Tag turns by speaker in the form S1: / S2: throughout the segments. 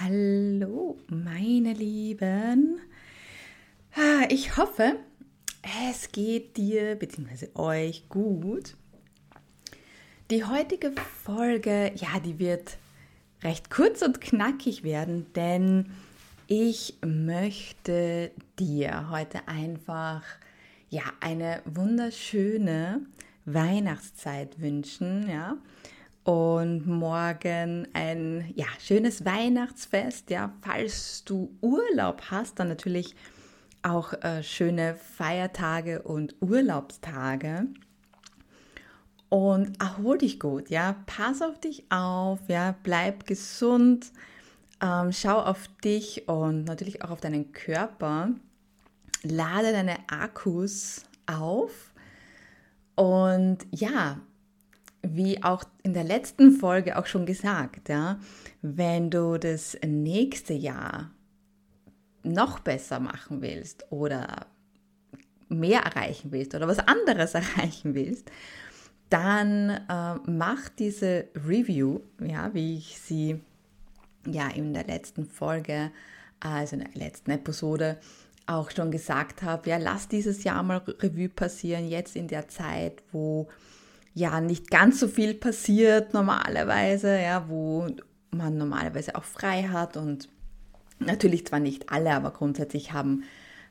S1: Hallo, meine Lieben. Ich hoffe, es geht dir bzw. euch gut. Die heutige Folge, ja, die wird recht kurz und knackig werden, denn ich möchte dir heute einfach ja eine wunderschöne Weihnachtszeit wünschen, ja und morgen ein ja, schönes Weihnachtsfest. Ja, falls du Urlaub hast, dann natürlich auch äh, schöne Feiertage und Urlaubstage. Und erhol dich gut, ja, pass auf dich auf, ja, bleib gesund, ähm, schau auf dich und natürlich auch auf deinen Körper, lade deine Akkus auf. Und ja, wie auch in der letzten Folge auch schon gesagt, ja, wenn du das nächste Jahr noch besser machen willst oder mehr erreichen willst oder was anderes erreichen willst, dann äh, mach diese Review, ja, wie ich sie ja in der letzten Folge, also in der letzten Episode auch schon gesagt habe, ja, lass dieses Jahr mal Revue passieren, jetzt in der Zeit, wo ja nicht ganz so viel passiert normalerweise, ja, wo man normalerweise auch frei hat und natürlich zwar nicht alle, aber grundsätzlich haben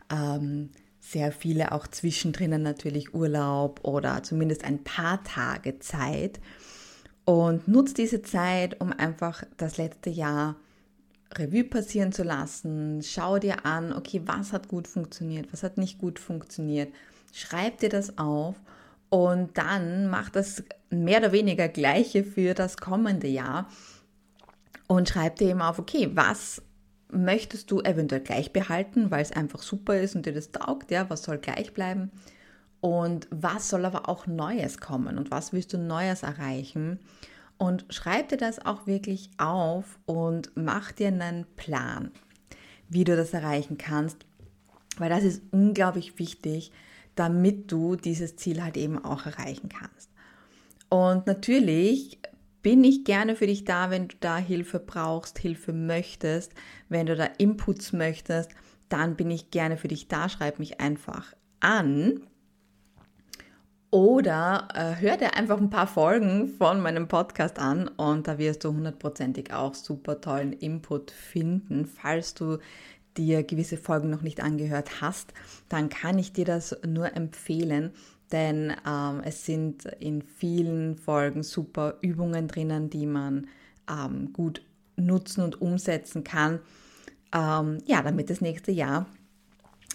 S1: ähm, sehr viele auch zwischendrin natürlich Urlaub oder zumindest ein paar Tage Zeit und nutzt diese Zeit, um einfach das letzte Jahr Revue passieren zu lassen. Schau dir an, okay, was hat gut funktioniert, was hat nicht gut funktioniert. Schreib dir das auf und dann mach das mehr oder weniger gleiche für das kommende Jahr und schreib dir eben auf, okay, was möchtest du eventuell gleich behalten, weil es einfach super ist und dir das taugt, ja, was soll gleich bleiben? Und was soll aber auch Neues kommen und was willst du Neues erreichen? Und schreib dir das auch wirklich auf und mach dir einen Plan, wie du das erreichen kannst, weil das ist unglaublich wichtig, damit du dieses Ziel halt eben auch erreichen kannst. Und natürlich bin ich gerne für dich da, wenn du da Hilfe brauchst, Hilfe möchtest, wenn du da Inputs möchtest, dann bin ich gerne für dich da. Schreib mich einfach an. Oder äh, hör dir einfach ein paar Folgen von meinem Podcast an und da wirst du hundertprozentig auch super tollen Input finden, falls du dir gewisse Folgen noch nicht angehört hast, dann kann ich dir das nur empfehlen, denn ähm, es sind in vielen Folgen super Übungen drinnen, die man ähm, gut nutzen und umsetzen kann, ähm, ja, damit das nächste Jahr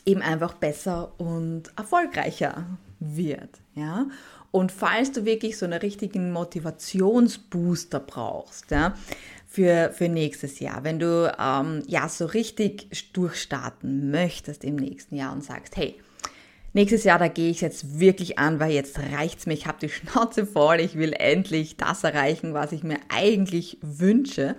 S1: eben einfach besser und erfolgreicher wird, ja. Und falls du wirklich so einen richtigen Motivationsbooster brauchst, ja, für, für nächstes Jahr, wenn du ähm, ja so richtig durchstarten möchtest im nächsten Jahr und sagst, hey, nächstes Jahr, da gehe ich jetzt wirklich an, weil jetzt reicht's mir, ich habe die Schnauze voll, ich will endlich das erreichen, was ich mir eigentlich wünsche.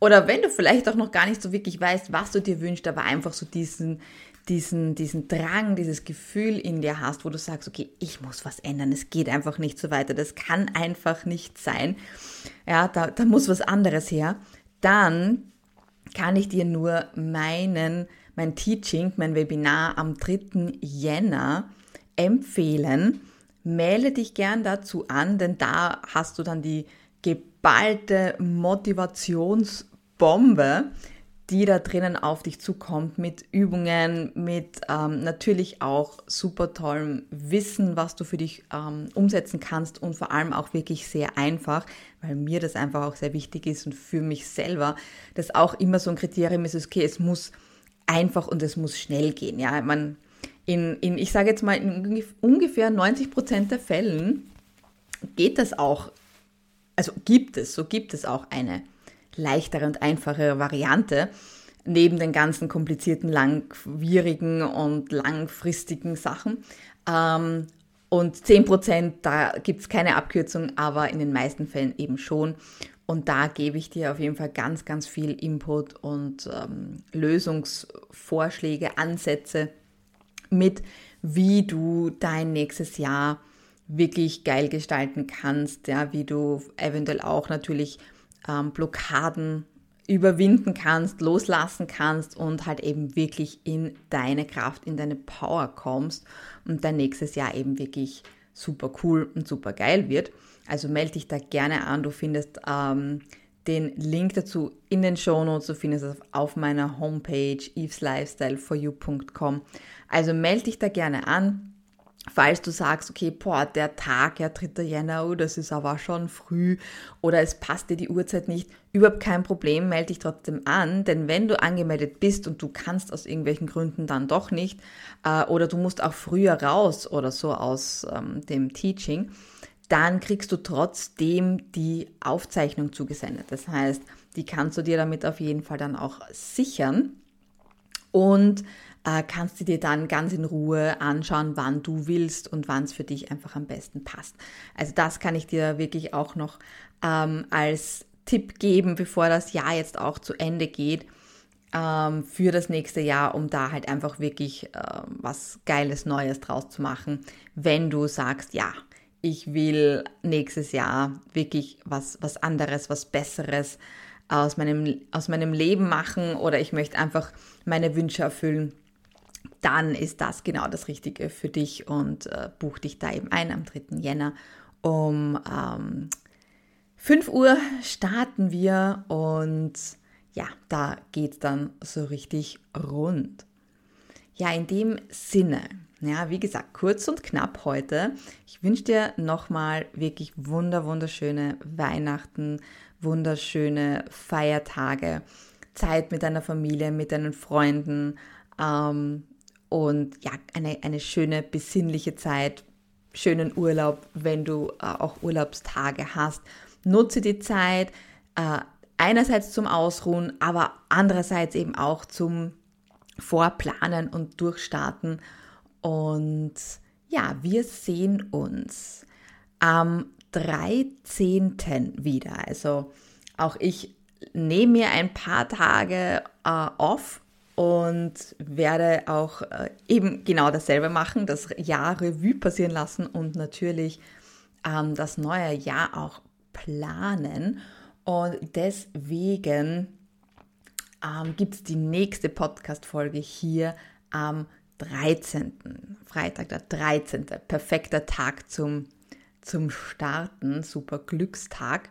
S1: Oder wenn du vielleicht auch noch gar nicht so wirklich weißt, was du dir wünschst, aber einfach so diesen, diesen, diesen Drang, dieses Gefühl in dir hast, wo du sagst, okay, ich muss was ändern, es geht einfach nicht so weiter, das kann einfach nicht sein, ja, da, da muss was anderes her, dann kann ich dir nur meinen, mein Teaching, mein Webinar am 3. Jänner empfehlen. Melde dich gern dazu an, denn da hast du dann die geballte Motivationsbombe, die da drinnen auf dich zukommt mit Übungen, mit ähm, natürlich auch super tollem Wissen, was du für dich ähm, umsetzen kannst und vor allem auch wirklich sehr einfach, weil mir das einfach auch sehr wichtig ist und für mich selber, dass auch immer so ein Kriterium ist, okay, es muss einfach und es muss schnell gehen. Ja, man in, in ich sage jetzt mal, in ungefähr 90 Prozent der Fällen geht das auch, also gibt es, so gibt es auch eine leichtere und einfache Variante, neben den ganzen komplizierten, langwierigen und langfristigen Sachen. Ähm, und 10%, da gibt es keine Abkürzung, aber in den meisten Fällen eben schon. Und da gebe ich dir auf jeden Fall ganz, ganz viel Input und ähm, Lösungsvorschläge, Ansätze mit, wie du dein nächstes Jahr wirklich geil gestalten kannst, ja, wie du eventuell auch natürlich ähm, Blockaden überwinden kannst, loslassen kannst und halt eben wirklich in deine Kraft, in deine Power kommst und dein nächstes Jahr eben wirklich super cool und super geil wird. Also melde dich da gerne an. Du findest ähm, den Link dazu in den Shownotes. Du findest es auf meiner Homepage eveslifestyleforyou.com. Also melde dich da gerne an. Falls du sagst, okay, boah, der Tag, ja, 3. Jänner, oh, das ist aber schon früh oder es passt dir die Uhrzeit nicht, überhaupt kein Problem, melde dich trotzdem an, denn wenn du angemeldet bist und du kannst aus irgendwelchen Gründen dann doch nicht äh, oder du musst auch früher raus oder so aus ähm, dem Teaching, dann kriegst du trotzdem die Aufzeichnung zugesendet. Das heißt, die kannst du dir damit auf jeden Fall dann auch sichern und äh, kannst du dir dann ganz in Ruhe anschauen, wann du willst und wann es für dich einfach am besten passt. Also das kann ich dir wirklich auch noch ähm, als Tipp geben, bevor das Jahr jetzt auch zu Ende geht ähm, für das nächste Jahr, um da halt einfach wirklich äh, was Geiles Neues draus zu machen, wenn du sagst, ja, ich will nächstes Jahr wirklich was, was anderes, was Besseres aus meinem, aus meinem Leben machen oder ich möchte einfach meine Wünsche erfüllen, dann ist das genau das Richtige für dich und äh, buch dich da eben ein am 3. Jänner. Um ähm, 5 Uhr starten wir und ja, da geht dann so richtig rund. Ja, in dem Sinne ja, wie gesagt, kurz und knapp heute. Ich wünsche dir nochmal wirklich wunder, wunderschöne Weihnachten, wunderschöne Feiertage, Zeit mit deiner Familie, mit deinen Freunden ähm, und ja, eine, eine schöne, besinnliche Zeit, schönen Urlaub, wenn du äh, auch Urlaubstage hast. Nutze die Zeit äh, einerseits zum Ausruhen, aber andererseits eben auch zum Vorplanen und Durchstarten und ja, wir sehen uns am 13. wieder. Also auch ich nehme mir ein paar Tage äh, off und werde auch äh, eben genau dasselbe machen, das Jahr Revue passieren lassen und natürlich ähm, das neue Jahr auch planen. Und deswegen ähm, gibt es die nächste Podcast-Folge hier am 13. Freitag, der 13. Perfekter Tag zum, zum Starten, super Glückstag.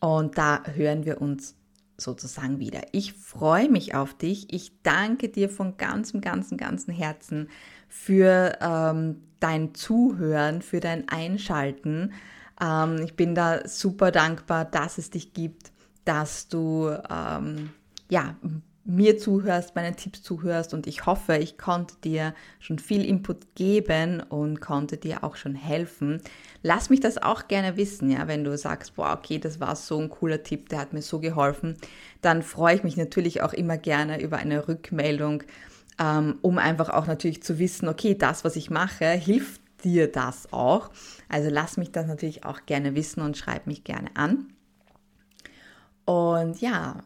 S1: Und da hören wir uns sozusagen wieder. Ich freue mich auf dich. Ich danke dir von ganzem, ganzem, ganzem Herzen für ähm, dein Zuhören, für dein Einschalten. Ähm, ich bin da super dankbar, dass es dich gibt, dass du ähm, ja mir zuhörst, meinen Tipps zuhörst und ich hoffe, ich konnte dir schon viel Input geben und konnte dir auch schon helfen. Lass mich das auch gerne wissen, ja, wenn du sagst, boah, okay, das war so ein cooler Tipp, der hat mir so geholfen, dann freue ich mich natürlich auch immer gerne über eine Rückmeldung, ähm, um einfach auch natürlich zu wissen, okay, das, was ich mache, hilft dir das auch. Also lass mich das natürlich auch gerne wissen und schreib mich gerne an. Und ja,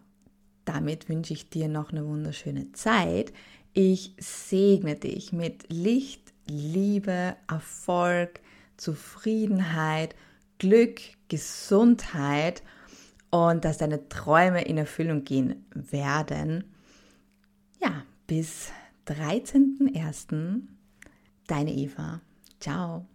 S1: damit wünsche ich dir noch eine wunderschöne Zeit. Ich segne dich mit Licht, Liebe, Erfolg, Zufriedenheit, Glück, Gesundheit und dass deine Träume in Erfüllung gehen werden. Ja, bis 13.01. Deine Eva. Ciao.